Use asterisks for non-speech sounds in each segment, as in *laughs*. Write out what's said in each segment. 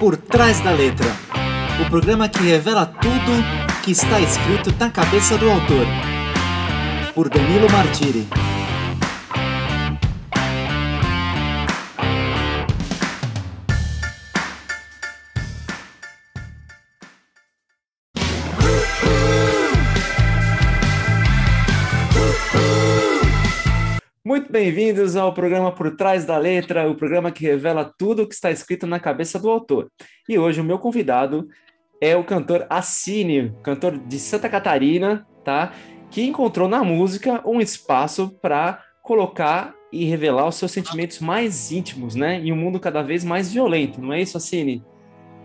Por Trás da Letra o programa que revela tudo que está escrito na cabeça do autor. Por Danilo Martiri. Bem-vindos ao programa Por Trás da Letra, o programa que revela tudo o que está escrito na cabeça do autor. E hoje o meu convidado é o cantor Assine, cantor de Santa Catarina, tá? Que encontrou na música um espaço para colocar e revelar os seus sentimentos mais íntimos, né? Em um mundo cada vez mais violento, não é isso, Assine?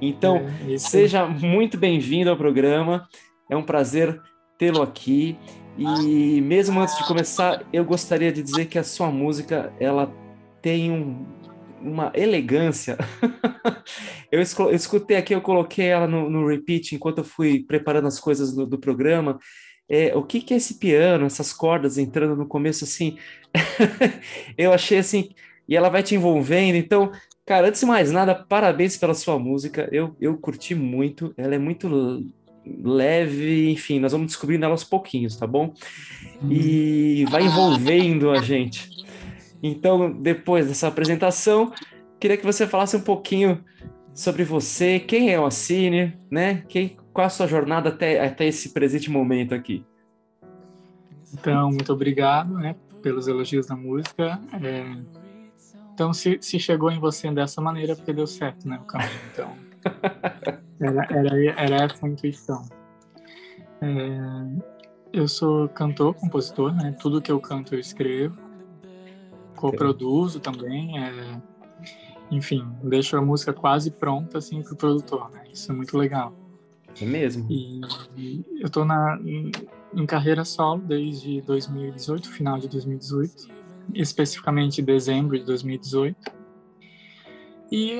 Então, é, seja muito bem-vindo ao programa. É um prazer tê-lo aqui. E mesmo antes de começar, eu gostaria de dizer que a sua música ela tem um, uma elegância. *laughs* eu, escutei aqui, eu coloquei ela no, no repeat enquanto eu fui preparando as coisas do, do programa. É, o que, que é esse piano, essas cordas entrando no começo assim? *laughs* eu achei assim, e ela vai te envolvendo. Então, cara, antes de mais nada, parabéns pela sua música. Eu, eu curti muito, ela é muito leve, enfim, nós vamos descobrindo ela aos pouquinhos, tá bom? E vai envolvendo a gente. Então, depois dessa apresentação, queria que você falasse um pouquinho sobre você, quem é o Assine, né? Quem, qual a sua jornada até, até esse presente momento aqui? Então, muito obrigado né, pelos elogios da música. É... Então, se, se, chegou em você dessa maneira, porque deu certo, né, o caminho. Então, *laughs* era, era, era essa a intuição. É... Eu sou cantor, compositor, né? Tudo que eu canto eu escrevo co-produzo também. É, enfim, deixo a música quase pronta assim para o produtor, né? Isso é muito legal. É mesmo. E, e eu estou na em, em, carreira solo desde 2018, final de 2018, especificamente dezembro de 2018. E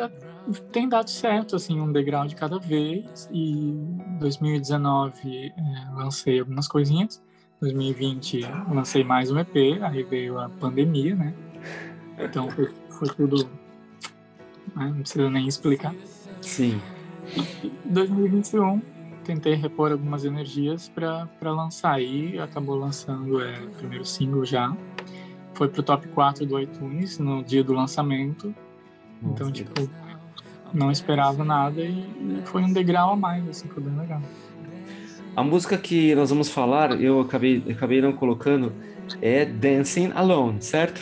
tem dado certo, assim, um degrau de cada vez. E em 2019 é, lancei algumas coisinhas. 2020 lancei mais um EP, aí veio a pandemia, né? Então foi, foi tudo. Né? Não precisa nem explicar. Sim. E 2021 tentei repor algumas energias para lançar. E acabou lançando é, o primeiro single já. Foi pro top 4 do iTunes no dia do lançamento. Nossa, então, tipo, não esperava nada e, foi um degrau a mais, assim, foi bem legal. A música que nós vamos falar, eu acabei, acabei não colocando, é Dancing Alone, certo?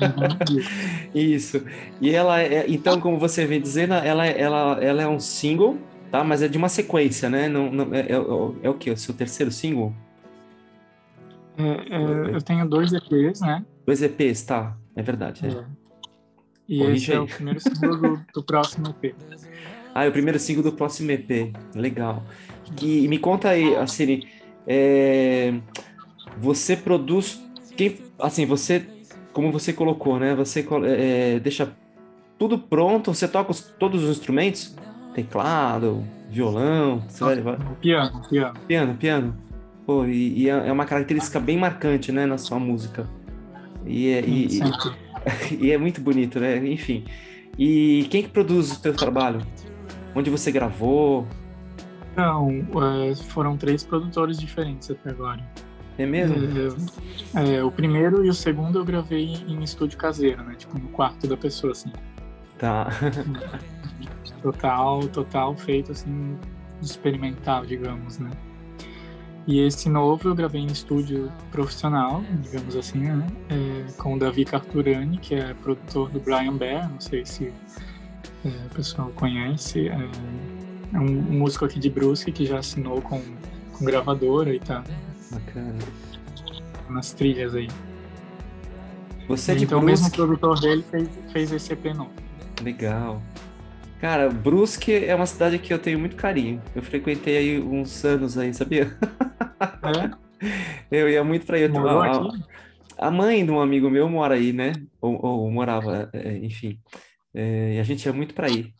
Uhum. *laughs* Isso. E ela é, então, como você vem dizendo, ela, ela, ela é um single, tá? Mas é de uma sequência, né? Não, não é, é, é o que? O seu terceiro single? É, é, eu tenho dois EPs, né? Dois EPs, tá? É verdade. É. E Corrige esse aí. é o primeiro single do, do próximo EP. Ah, é o primeiro single do próximo EP. Legal. E me conta aí, assim, é, você produz quem assim você como você colocou né você é, deixa tudo pronto você toca os, todos os instrumentos teclado violão vai, vai... piano piano piano piano Pô, e, e, é, é uma característica bem marcante né na sua música e é, e, e, *laughs* e é muito bonito né enfim e quem que produz o teu trabalho onde você gravou não, é, foram três produtores diferentes até agora. É mesmo? É, é, o primeiro e o segundo eu gravei em estúdio caseiro, né? Tipo, no quarto da pessoa, assim. Tá. total, total feito, assim, experimental, digamos, né? E esse novo eu gravei em estúdio profissional, digamos assim, né? É, com o Davi Carturani, que é produtor do Brian Bear, não sei se é, o pessoal conhece. É, é um músico aqui de Brusque que já assinou com, com gravadora e tá Bacana. Nas trilhas aí. Você é de então, Brusque... Então, o mesmo produtor dele fez, fez esse EP novo. Legal. Cara, Brusque é uma cidade que eu tenho muito carinho. Eu frequentei aí uns anos aí, sabia? É? *laughs* Eu ia muito aí. Morou a, a mãe de um amigo meu mora aí, né? Ou, ou morava, é, enfim. É, e a gente ia muito pra aí.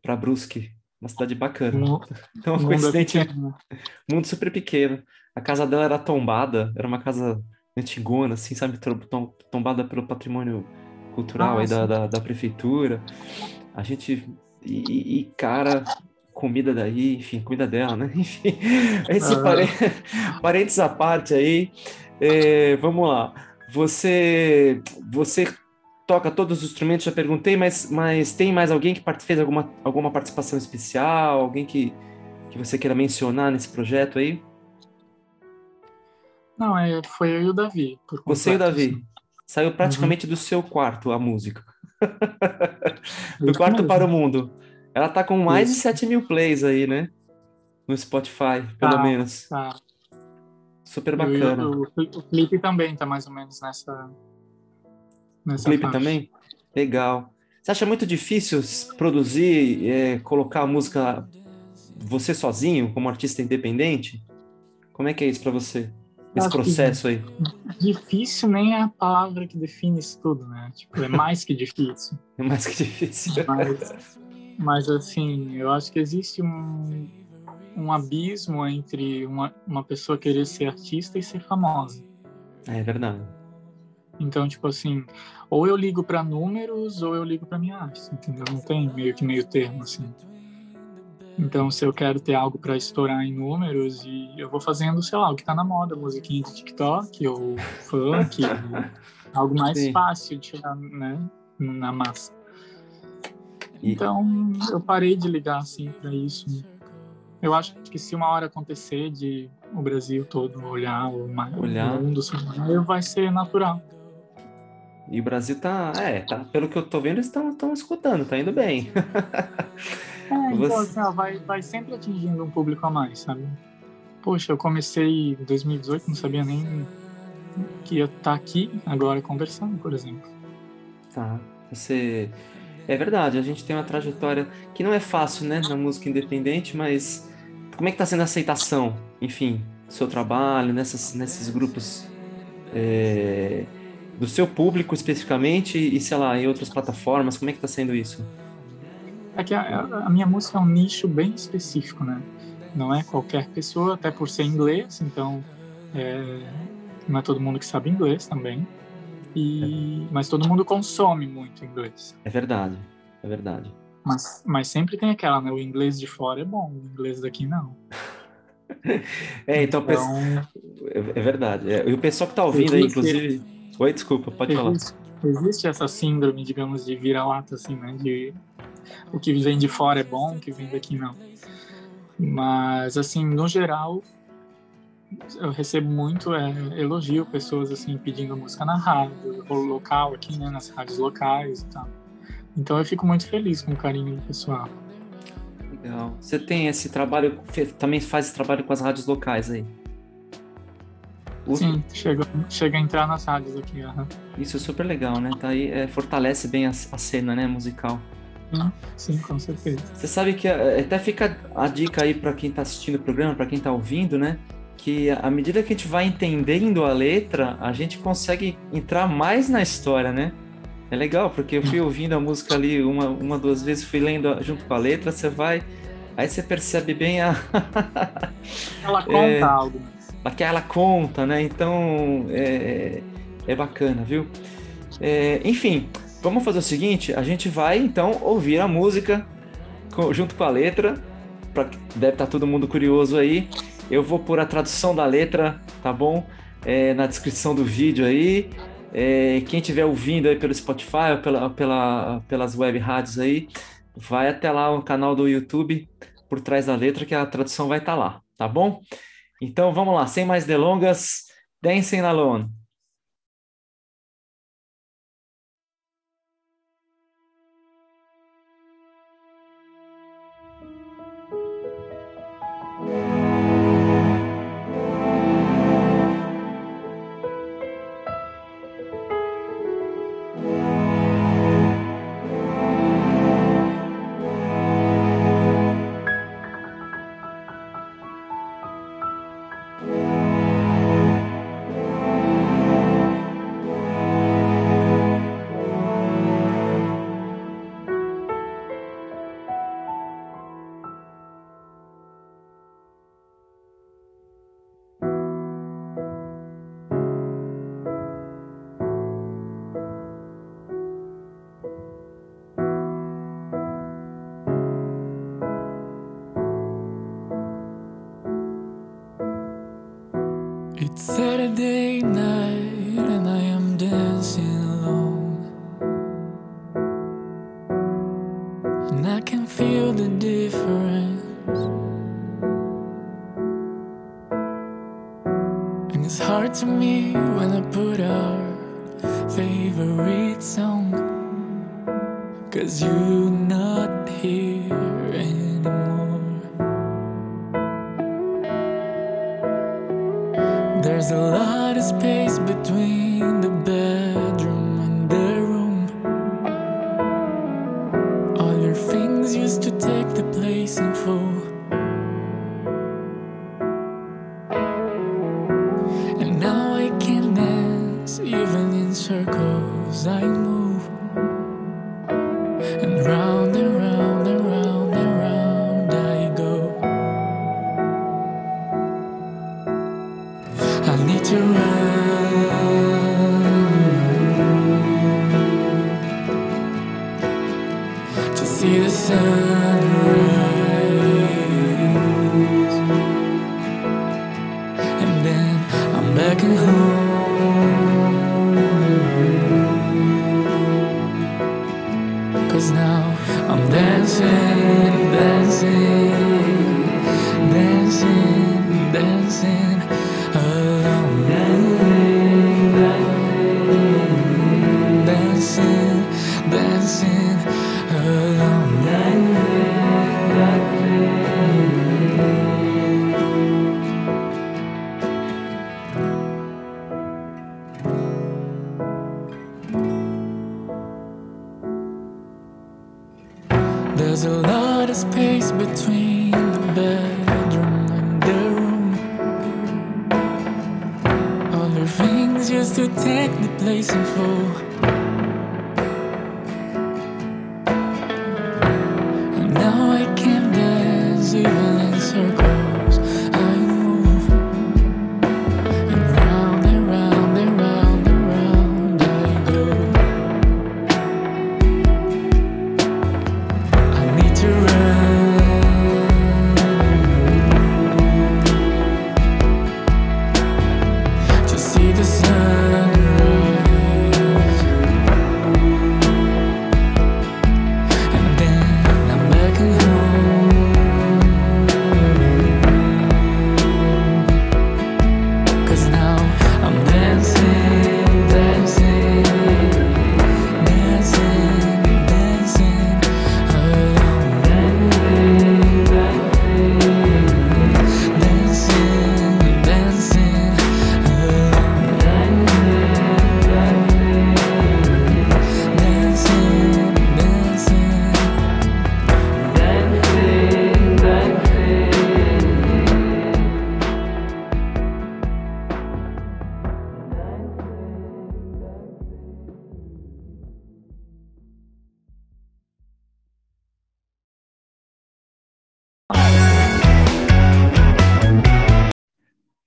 Pra Brusque. Uma cidade bacana. então, mundo *laughs* coincidente. É né? Mundo super pequeno. A casa dela era tombada, era uma casa antigona, assim, sabe? Tombada pelo patrimônio cultural ah, aí da, da, da, prefeitura. A gente E, e, cara, comida daí, enfim, comida dela, né? *laughs* Enfim, esse ah. *laughs* parênteses à parte aí. É, vamos lá. Você, você toca todos os instrumentos, já perguntei, mas, mas tem mais alguém que fez alguma, alguma participação especial? Alguém que, que você queira mencionar nesse projeto aí? Não, é, foi eu e o Davi. você e o Davi. Assim. Saiu praticamente uhum. do seu quarto a música. *laughs* do quarto para o mundo. Ela tá com mais Isso. de 7 mil plays aí, né? No Spotify, pelo tá, menos. Tá. Super bacana. O, o, o, clipe também tá mais ou menos nessa. nessa o clipe faixa. também? Legal. Você acha muito difícil produzir, é, colocar a música você sozinho, como artista independente? Como é que é isso para você? Esse processo aí? Difícil nem é a palavra que define isso tudo, né? Tipo, é mais que difícil. *laughs* É mais que difícil. Mas, mas assim, eu acho que existe um, um abismo entre uma, uma pessoa querer ser artista e ser famosa. É verdade. Então, tipo assim, ou eu ligo para números ou eu ligo para minha arte, entendeu? Não tem meio que meio termo, assim. Então, se eu quero ter algo para estourar em números, e eu vou fazendo, sei lá, o que está na moda, musiquinha de TikTok ou *laughs* funk, algo mais Sim. fácil de tirar, né, na massa. Então, eu parei de ligar assim para isso. Eu acho que se uma hora acontecer de o Brasil todo olhar o, olhar. o mundo, assim, vai ser natural. E o Brasil tá, é, tá, pelo que eu tô vendo, eles estão escutando, tá indo bem. *laughs* É, então, assim, ó, vai, vai sempre atingindo um público a mais, sabe? Poxa, eu comecei em 2018, não sabia nem que ia estar tá aqui agora conversando, por exemplo. Tá. Você. É verdade, a gente tem uma trajetória que não é fácil, né, na música independente, mas como é que tá sendo a aceitação, enfim, do seu trabalho, nessas, nesses grupos é, do seu público especificamente e, sei lá, em outras plataformas, como é que tá sendo isso? É que a, a, minha música é um nicho bem específico, né? Não é qualquer pessoa, até por ser inglês, então é, não é todo mundo que sabe inglês também. E, é. Mas todo mundo consome muito inglês. É verdade, é verdade. Mas, mas sempre tem aquela, né? O inglês de fora é bom, o inglês daqui não. *laughs* é, então, então... É, é verdade. É, e o pessoal que tá ouvindo aí, inclusive. Oi, desculpa, pode existe, falar. Existe essa síndrome, digamos, de vira-lata, assim, né? De o que vem de fora é bom, o que vem daqui não. Mas, assim, no geral, eu recebo muito é, elogio, pessoas, assim, pedindo música na rádio, local aqui, né, nas rádios locais e tal. Então eu fico muito feliz com o carinho do pessoal. Legal. Você tem esse trabalho, também faz esse trabalho com as rádios locais aí? Sim, chega, chega a entrar nas rádios aqui. Uhum. Isso é super legal, né? Tá aí, é, fortalece bem a, a cena, né, musical. Sim, com certeza. Você sabe que eh, até fica a dica aí para quem está assistindo o programa, para quem está ouvindo, né? Que à medida que a gente vai entendendo a letra, a gente consegue entrar mais na história, né? É legal, porque eu fui ouvindo a música ali uma, uma duas vezes, fui lendo junto com a letra, você vai. Aí você percebe bem a. *laughs* ela conta é, algo. Que ela conta, né? Então é, é bacana, viu? É, enfim, Vamos fazer o seguinte, a gente vai então ouvir a música junto com a letra. Pra, deve estar tá todo mundo curioso aí. Eu vou pôr a tradução da letra, tá bom? É, na descrição do vídeo aí. É, quem estiver ouvindo aí pelo Spotify ou pela, pela, pelas web rádios aí, vai até lá o canal do YouTube por trás da letra que a tradução vai estar tá lá, tá bom? Então vamos lá, sem mais delongas, Dancing Alone. day now. Used to take the place in full.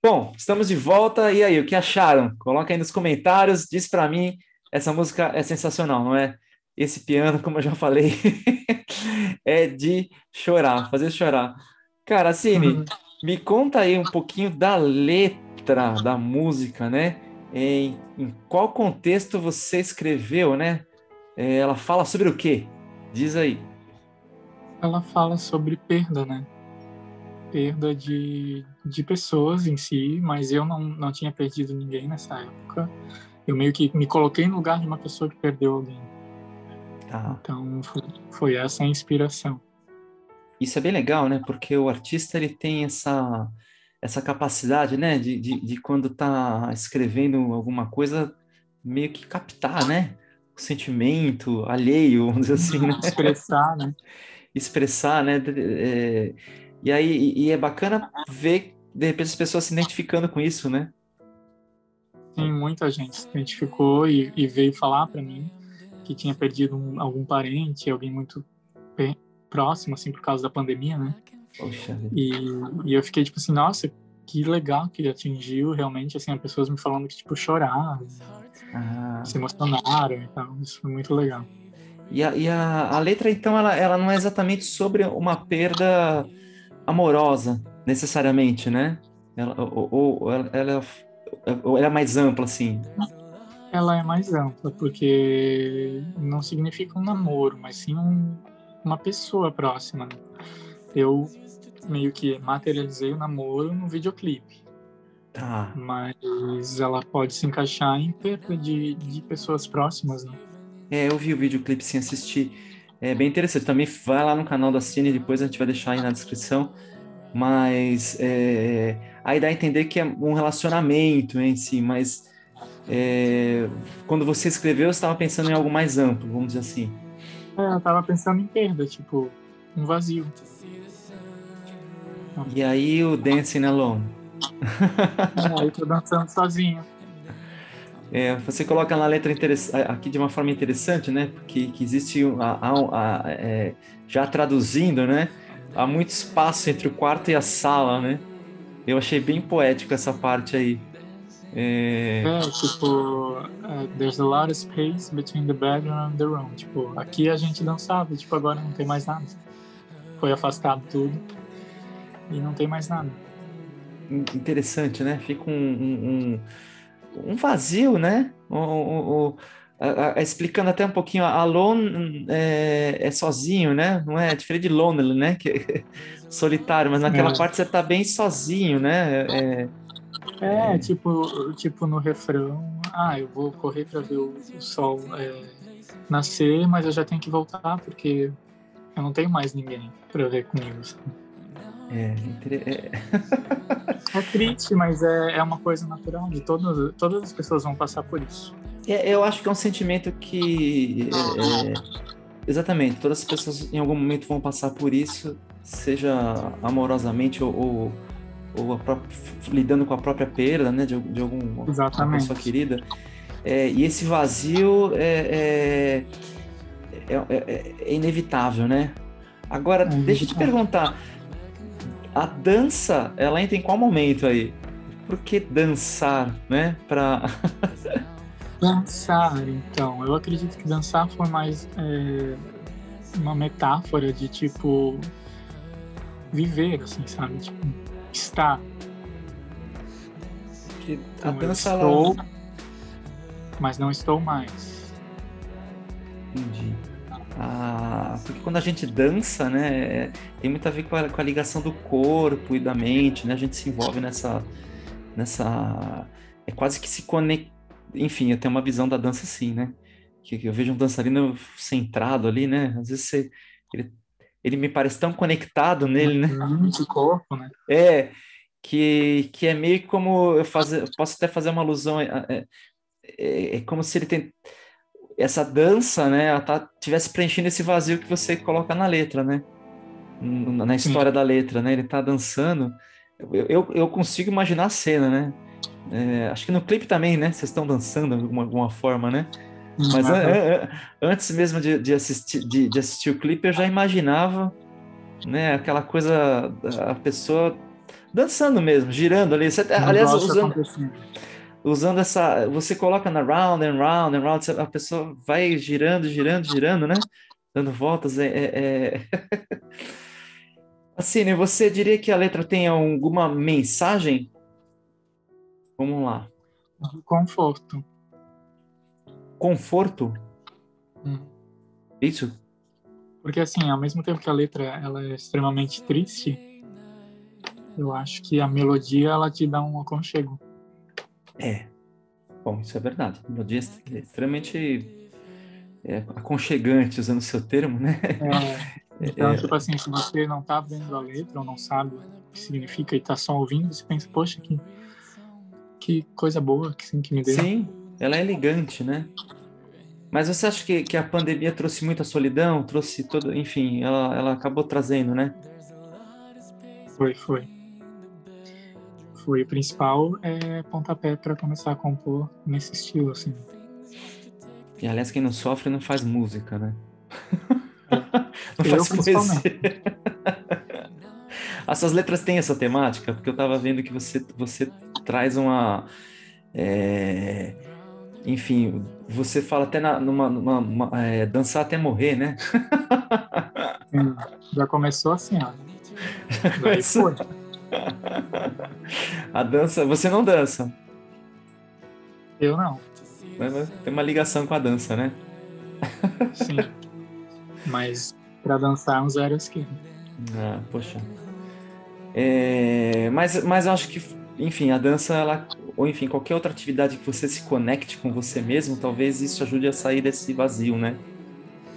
Bom, estamos de volta. E aí, o que acharam? Coloca aí nos comentários, diz para mim. Essa música é sensacional, não é? Esse piano, *laughs* como eu já falei, *laughs* é de chorar, fazer chorar. Cara, Cine, Uhum. me conta aí um pouquinho da letra da música, né? Em, em qual contexto você escreveu, né? É, ela fala sobre o quê? Diz aí. Ela fala sobre perda, né? Perda de, de pessoas em si, mas eu não, não tinha perdido ninguém nessa época. Eu meio que me coloquei no lugar de uma pessoa que perdeu alguém. Tá. Então foi, foi essa a inspiração. Isso é bem legal, né? Porque o artista ele tem essa, essa capacidade, né? De, de, de quando tá escrevendo alguma coisa, meio que captar, né? O sentimento alheio, vamos dizer assim, né? Expressar, né? *laughs* Expressar, né? É, e aí e é bacana ver, de repente, as pessoas se identificando com isso, né? Sim, muita gente se identificou e, e veio falar para mim que tinha perdido um- algum parente, alguém muito próximo, assim, por causa da pandemia, né? Poxa. E, e eu fiquei tipo assim, nossa, que legal que ele atingiu realmente, assim, as pessoas me falando que, tipo, choraram, ah, se emocionaram e tal. Isso foi muito legal. E a, e a, a letra, então, ela, ela não é exatamente sobre uma perda amorosa, necessariamente, né? Ela, ou, ou ela, ela Ou ela é mais ampla, assim? Ela é mais ampla, porque não significa um namoro, mas sim um- uma pessoa próxima. né? Eu meio que materializei o namoro no videoclipe, Tá. mas ela pode se encaixar em perda de, de pessoas próximas, né? É, eu vi o videoclipe sem assistir. É bem interessante. Também vai lá no canal da Cine, depois a gente vai deixar aí na descrição. Mas é, aí dá a entender que é um relacionamento em si, mas é, quando você escreveu, você estava pensando em algo mais amplo, vamos dizer assim. É, eu tava pensando em perda, tipo, um vazio. E aí o Dancing Alone. É, aí tô dançando sozinho. É, você coloca na letra aqui de uma forma interessante, né? Porque que existe a- a- a- é, já traduzindo, né? Há muito espaço entre o quarto e a sala, né? Eu achei bem poético essa parte aí. É, É, tipo, é, there's a lot of space between the bedroom and the room. Tipo, aqui a gente dançava, tipo, agora não tem mais nada. Foi afastado tudo e não tem mais nada. in- interessante, né? Fica um, um, um- um vazio, né? O- o- o- a- a- explicando até um pouquinho, alone é, é sozinho, né? Não é diferente de lonely, né? Que é *laughs* solitário, mas naquela É. parte você tá bem sozinho, né? É, É, tipo, tipo no refrão, ah, eu vou correr pra ver o, o sol é, nascer, mas eu já tenho que voltar porque eu não tenho mais ninguém pra ver comigo. sabe? É, é, É triste, mas é, é uma coisa natural de todas, todas as pessoas vão passar por isso. É, eu acho que é um sentimento que. é, é, exatamente, todas as pessoas em algum momento vão passar por isso, seja amorosamente ou, ou, ou a pró- lidando com a própria perda, né, de, de algum, uma Exatamente. pessoa querida. É, e esse vazio é, é, inevitável, né? Agora, deixa eu te perguntar, a dança, ela entra em qual momento aí? Por que dançar, né? Pra... *laughs* Dançar, então. Eu acredito que dançar foi mais é, uma metáfora de tipo viver, assim, sabe? Tipo, estar. A Então, eu dança, estou, mas não estou mais. Entendi. Ah, porque quando a gente dança, né, é- tem muito a ver com a, com a ligação do corpo e da mente, né? A gente se envolve nessa, nessa, é quase que se conecta. Enfim, eu tenho uma visão da dança assim, né? Que, que eu vejo um dançarino centrado ali, né? Às vezes você, ele, ele me parece tão conectado nele, né? Mente, corpo, né? É, que, que é meio como eu fazer, posso até fazer uma alusão, é, é, é- é como se ele tem essa dança, né, ela tá, tivesse preenchendo esse vazio que você coloca na letra, né, na história da letra, né, ele tá dançando, eu, eu, eu consigo imaginar a cena, né, É, acho que no clipe também, né, vocês estão dançando de alguma, alguma forma, né, mas Aham. an- an- an- antes mesmo de, de assistir, de, de assistir o clipe, eu já imaginava, né, aquela coisa, a pessoa dançando mesmo, girando ali. Você, aliás, usando. Usando essa. Você coloca na round and round and round, a pessoa vai girando, girando, girando, né? Dando voltas. É, é, é... *laughs* Assim, né? Você diria que a letra tem alguma mensagem? Vamos lá. Conforto. Conforto? Hum. Isso? Porque assim, ao mesmo tempo que a letra ela é extremamente triste, eu acho que a melodia ela te dá um aconchego. É. Bom, isso é verdade. Melodia é extremamente é, aconchegante, usando o seu termo, né? É, *laughs* então, É. tipo assim, se você não tá vendo a letra ou não sabe o que significa e tá só ouvindo, você pensa, poxa, que, que coisa boa que, sim, que me deu. Sim, ela é elegante, né? Mas você acha que, que a pandemia trouxe muita solidão? Trouxe todo. Enfim, ela, ela acabou trazendo, né? Foi, foi. O principal é pontapé para começar a compor nesse estilo, assim. E aliás, quem não sofre não faz música, né? *laughs* não Eu, faz poesia. *laughs* As suas letras têm essa temática? Porque eu tava vendo que você, você traz uma. é, Enfim, você fala até na, numa. numa- uma- é, dançar até morrer, né? Sim, já começou assim, ó. *laughs* Daí Começou. A dança. Você não dança. Eu não, Mas- Tem uma ligação com a dança, né? sim. Mas pra dançar um zero à esquerda. Ah, poxa. É, mas, mas eu acho que, enfim, a dança, ela, ou enfim, qualquer outra atividade que você se conecte com você mesmo, talvez isso ajude a sair desse vazio, né?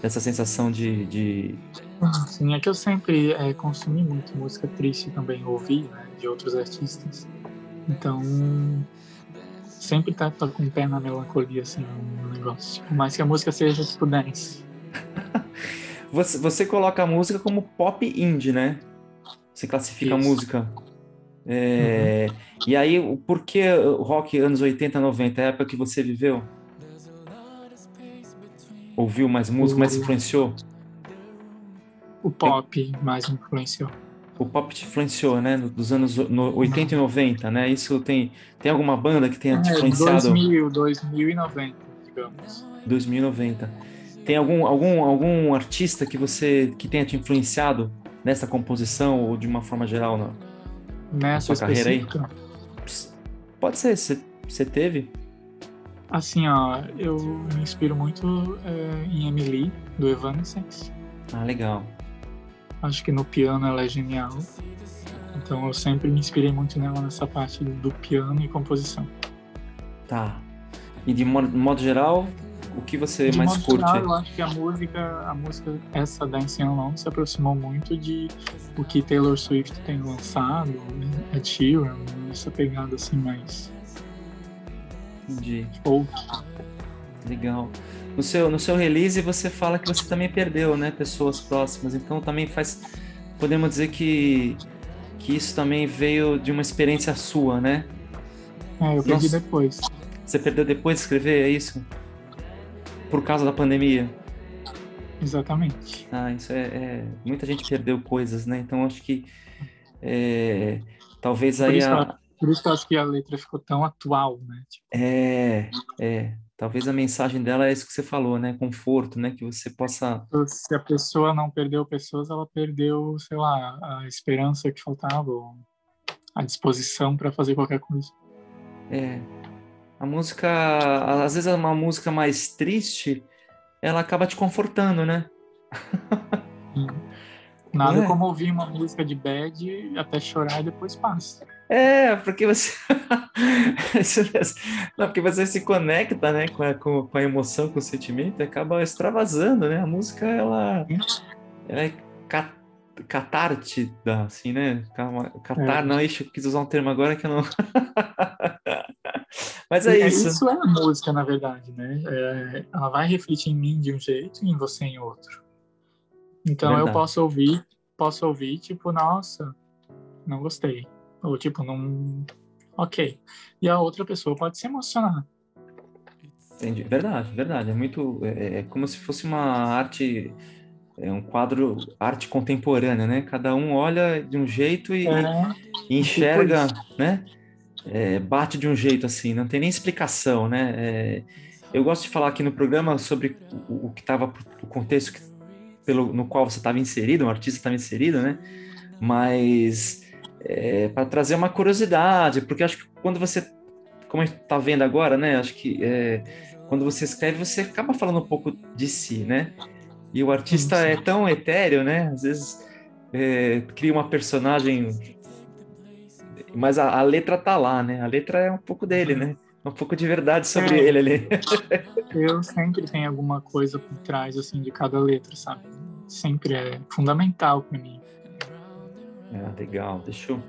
Dessa sensação de, de... Sim, é que eu sempre é, consumi muito música triste também, ouvi, né, de outros artistas. Então, sempre tá, tá com o pé na melancolia, assim, no negócio. Por mais que a música seja tipo dance. *laughs* Você, você coloca a música como pop indie, né? Você classifica a Isso. música. É, E aí, por que rock anos 80, 90? É a época que você viveu? Ouviu mais música, mais influenciou? O pop mais influenciou. O pop te influenciou, né? Dos anos no- 80 e 90, né? Isso tem, tem alguma banda que tenha te É, influenciado 2000, 2090, digamos. 2090? Tem algum, algum, algum artista que você que tenha te influenciado nessa composição ou de uma forma geral? Não? Nessa Sua carreira aí? Pode ser, você teve? Assim, ó, eu me inspiro muito é, em Emily, do Evanescence. Ah, legal. Acho que no piano ela é genial. Então eu sempre me inspirei muito nela nessa parte do piano e composição. Tá. E de modo, modo geral, o que você De mais modo curte? geral, eu acho que a música, a música essa Dancing Alone se aproximou muito de o que Taylor Swift tem lançado, né? Ed Sheeran, essa pegada assim mais De folk. legal. No seu, no seu release você fala que você também perdeu, né, pessoas próximas. Então também faz, podemos dizer que que isso também veio de uma experiência sua, né? É, eu perdi Nossa. depois. Você perdeu depois de escrever, é isso? Por causa da pandemia. Exatamente. Ah, isso é, é- muita gente perdeu coisas, né? Então acho que é, talvez Por aí a, Por isso que eu acho que a letra ficou tão atual, né? Tipo, É, é. Talvez a mensagem dela é isso que você falou, né? Conforto, né? Que você possa. se a pessoa não perdeu pessoas, ela perdeu, sei lá, a esperança que faltava, ou a disposição para fazer qualquer coisa. É. A música, às vezes é uma música mais triste, ela acaba te confortando, né? Nada é? como ouvir uma música de bad até chorar e depois passa. É, porque você. *laughs* Não, porque você se conecta, né, com a, com, a emoção, com o sentimento, e acaba extravasando, né? A música, ela, ela é ca- catártida, assim, né? Catar, É. não, ixi, eu quis usar um termo agora que eu não. *laughs* Mas é isso. Isso é a música, na verdade, né? É, ela vai refletir em mim de um jeito e em você em outro. Então Verdade. eu posso ouvir, posso ouvir, tipo, nossa, não gostei. Ou tipo, não. Ok. E a outra pessoa pode se emocionar. Entendi. Verdade, verdade. É muito. É, é como se fosse uma arte. É um quadro arte contemporânea, né? Cada um olha de um jeito e, É, e enxerga, né? É, bate de um jeito assim, não tem nem explicação, né? É, eu gosto de falar aqui no programa sobre o, o que estava, o contexto que- pelo, no qual você estava inserido, um artista estava inserido, né? Mas para trazer uma curiosidade, porque acho que quando você, como a gente está vendo agora, né? Acho que é, quando você escreve, você acaba falando um pouco de si, né? E o artista é tão etéreo, né? Às vezes é, cria uma personagem mas a, a letra tá lá, né? A letra é um pouco dele, né? É um pouco de verdade sobre É. ele ali. eu sempre tenho alguma coisa por trás, assim, de cada letra, sabe? Sempre é fundamental para mim. Ah, legal, deixa eu...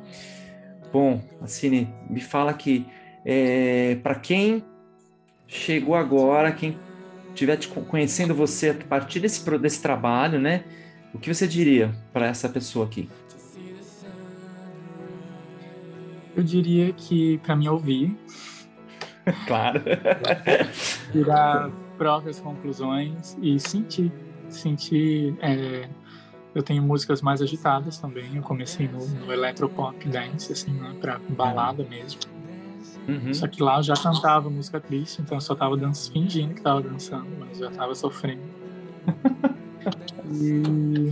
Bom, Assine, me fala aqui, é, para quem chegou agora, quem estiver conhecendo você a partir desse, desse trabalho, né? O que você diria para essa pessoa aqui? Eu diria que para mim ouvir, Claro. *laughs* tirar próprias conclusões e sentir. Sentir. é, eu tenho músicas mais agitadas também. Eu comecei no, no electropop dance, assim, né, pra balada mesmo. Uhum. Só que lá eu já cantava música triste, então eu só tava dan fingindo que tava dançando, mas já tava sofrendo. *laughs* e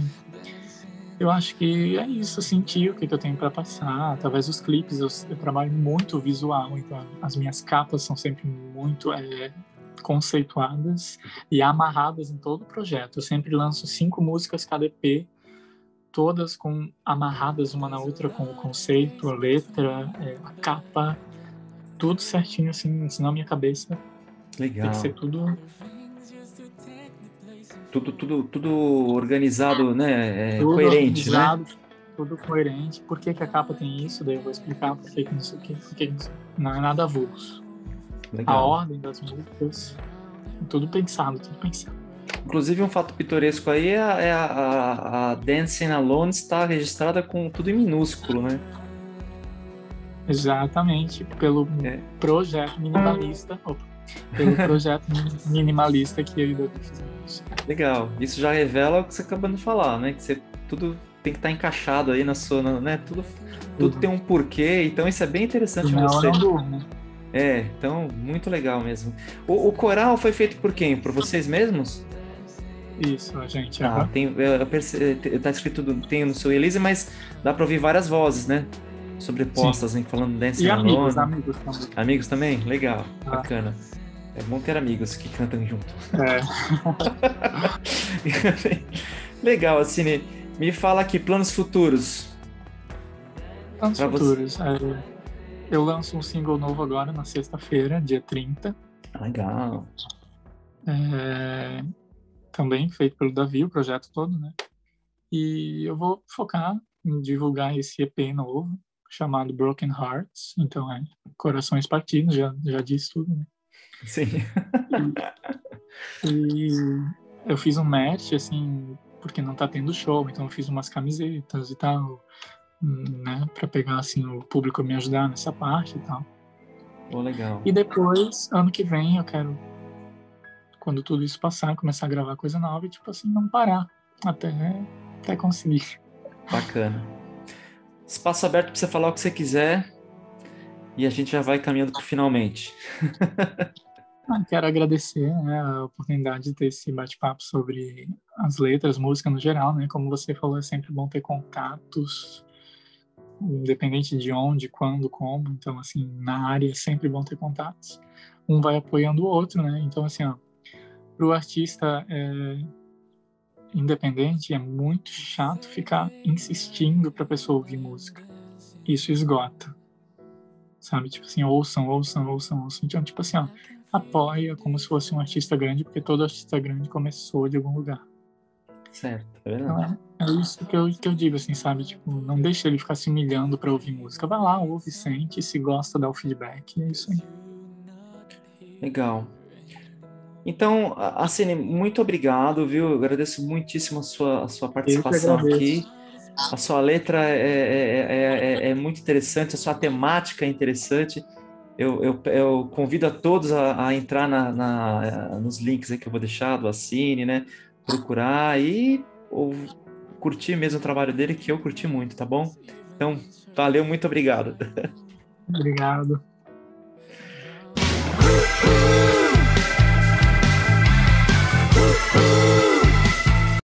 eu acho que é isso, sentir o que, que eu tenho para passar. Através dos clipes, eu, eu trabalho muito visual, então as minhas capas são sempre muito é, conceituadas e amarradas em todo o projeto. Eu sempre lanço cinco músicas cada EP, todas com amarradas uma na outra com o conceito, a letra, é, a capa, tudo certinho assim, assim na minha cabeça. Legal. Tem que ser tudo Tudo, tudo, tudo organizado, né? É, tudo coerente, né? organizado, tudo coerente. Por que, que a capa tem isso? Daí eu vou explicar por que, que não sei o. Por que que não, não é nada avulso. A Legal. ordem das músicas, tudo pensado, tudo pensado. Inclusive, um fato pitoresco aí é, a, é a, a- a Dancing Alone está registrada com tudo em minúsculo, né? Exatamente, pelo É. projeto minimalista. opa, pelo projeto mi- *laughs* minimalista que eu e o Davi fizemos. Legal. Isso já revela o que você acabou de falar, né? Que você tudo tem que estar encaixado aí na sua, né? Tudo, tudo Uhum. tem um porquê. Então isso é bem interessante Não, você. não durmo. É, então muito legal mesmo. O, o coral foi feito por quem? Por vocês mesmos? Isso, a gente. Ah, tem, eu, eu perce- tá escrito do- tem no seu Elise, mas dá pra ouvir várias vozes, né? Sobrepostas, hein? Falando Dancing E amigos, Alone. amigos também. Amigos também? Legal, Ah. bacana. É bom ter amigos que cantam junto. É, *laughs* Legal, Assine. Me fala aqui, planos futuros. planos Pra você. futuros. É, eu lanço um single novo agora na sexta-feira, dia 30. Legal. É, também feito pelo Davi, o projeto todo, né? E eu vou focar em divulgar esse EP novo, chamado Broken Hearts. Então é Corações Partidos, já, já disse tudo, né? Sim. E eu fiz um match, assim, porque não tá tendo show, então eu fiz umas camisetas e tal, né? Pra pegar, assim, o público me ajudar nessa parte e tal. Oh, legal. E depois, ano que vem, eu quero, quando tudo isso passar, começar a gravar coisa nova e, tipo assim, não parar até, até conseguir. Bacana. Espaço aberto para você falar o que você quiser. E a gente já vai caminhando para finalmente. *laughs* Ah, Quero agradecer né, a oportunidade de ter esse bate-papo sobre as letras, música no geral, né? Como você falou, é sempre bom ter contatos, independente de onde, quando, como. Então, assim, na área sempre bom ter contatos. Um vai apoiando o outro, né? Então, assim, ó, para o artista é, independente é muito chato ficar insistindo para a pessoa ouvir música. Isso esgota. Sabe? Tipo assim, ouçam, ouçam, ouçam, ouçam. Então, tipo assim, ó, apoia como se fosse um artista grande, porque todo artista grande começou de algum lugar. Certo, tá vendo? Então, é, é isso que eu, que eu digo, assim, sabe? Tipo, não deixa ele ficar se humilhando pra ouvir música. Vai lá, ouve, sente, se gosta, dá o feedback. É isso aí. Legal. Então, Assine, muito obrigado, viu? Eu agradeço muitíssimo a sua, a sua participação aqui. A sua letra é, é, é, é- é muito interessante, a sua temática é interessante. Eu, eu, eu convido a todos a, a entrar na, na- nos links aí que eu vou deixar do Assine, né? Procurar e ou, curtir mesmo o trabalho dele, que eu curti muito, tá bom? Então, valeu, muito obrigado. *laughs* Obrigado. Ooh.